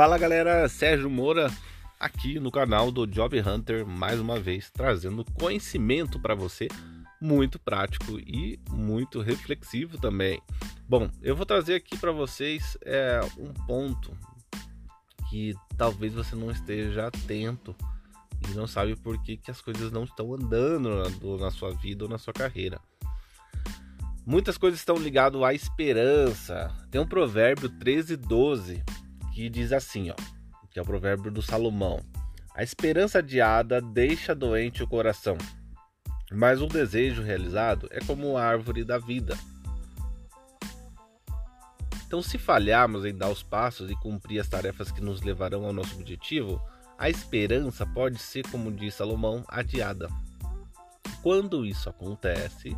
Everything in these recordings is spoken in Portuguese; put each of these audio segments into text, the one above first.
Fala galera, Sérgio Moura aqui no canal do Job Hunter, mais uma vez trazendo conhecimento para você, muito prático e muito reflexivo também. Bom, eu vou trazer aqui para vocês é, um ponto que talvez você não esteja atento e não sabe por que, que as coisas não estão andando na, na sua vida ou na sua carreira. Muitas coisas estão ligadas à esperança. Tem um provérbio 13, 12 que diz assim, ó, que é o provérbio do Salomão: A esperança adiada deixa doente o coração, mas o desejo realizado é como a árvore da vida. Então, se falharmos em dar os passos e cumprir as tarefas que nos levarão ao nosso objetivo, a esperança pode ser, como diz Salomão, adiada. Quando isso acontece,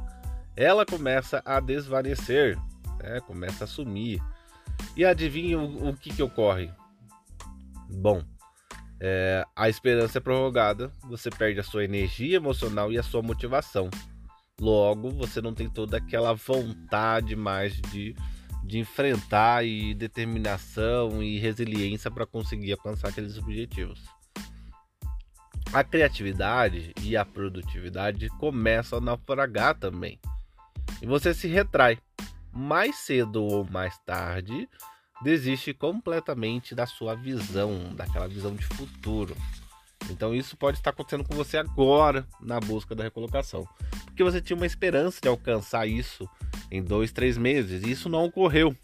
ela começa a desvanecer, né? começa a sumir, e adivinha o, o que, que ocorre? Bom, é, a esperança é prorrogada, você perde a sua energia emocional e a sua motivação. Logo, você não tem toda aquela vontade mais de, de enfrentar e determinação e resiliência para conseguir alcançar aqueles objetivos. A criatividade e a produtividade começam a naufragar também. E você se retrai mais cedo ou mais tarde, desiste completamente da sua visão, daquela visão de futuro. Então isso pode estar acontecendo com você agora na busca da recolocação, porque você tinha uma esperança de alcançar isso em dois, três meses e isso não ocorreu.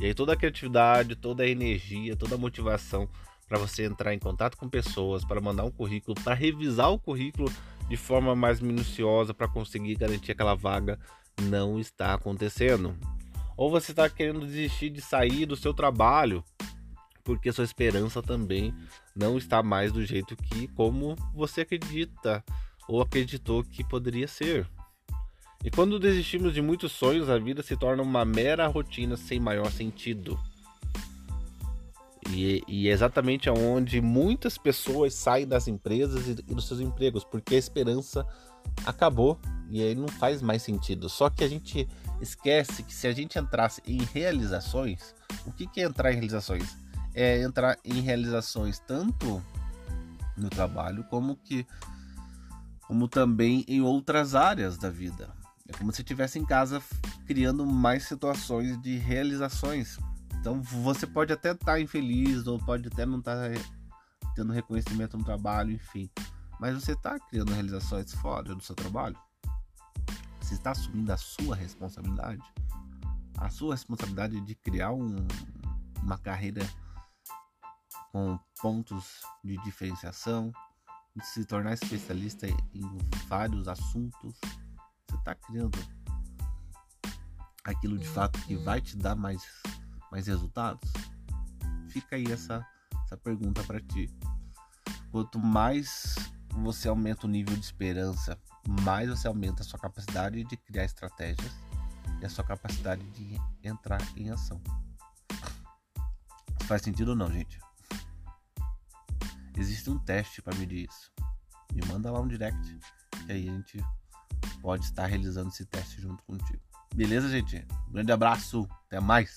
E aí toda a criatividade, toda a energia, toda a motivação para você entrar em contato com pessoas, para mandar um currículo, para revisar o currículo de forma mais minuciosa para conseguir garantir aquela vaga não está acontecendo. Ou você está querendo desistir de sair do seu trabalho porque sua esperança também não está mais do jeito que como você acredita ou acreditou que poderia ser. E quando desistimos de muitos sonhos, a vida se torna uma mera rotina sem maior sentido. E, e é exatamente aonde muitas pessoas saem das empresas e, e dos seus empregos, porque a esperança acabou e aí não faz mais sentido. Só que a gente esquece que se a gente entrasse em realizações, o que, que é entrar em realizações? É entrar em realizações tanto no trabalho como que como também em outras áreas da vida. É como se estivesse em casa criando mais situações de realizações. Então você pode até estar infeliz ou pode até não estar tendo reconhecimento no trabalho, enfim. Mas você está criando realizações fora do seu trabalho? Você está assumindo a sua responsabilidade? A sua responsabilidade de criar um, uma carreira com pontos de diferenciação, de se tornar especialista em vários assuntos. Você está criando aquilo de fato que vai te dar mais, mais resultados? Fica aí essa, essa pergunta para ti. Quanto mais você aumenta o nível de esperança, mais você aumenta a sua capacidade de criar estratégias e a sua capacidade de entrar em ação. Faz sentido ou não, gente? Existe um teste para medir isso. Me manda lá um direct que aí a gente pode estar realizando esse teste junto contigo. Beleza, gente? Um grande abraço, até mais.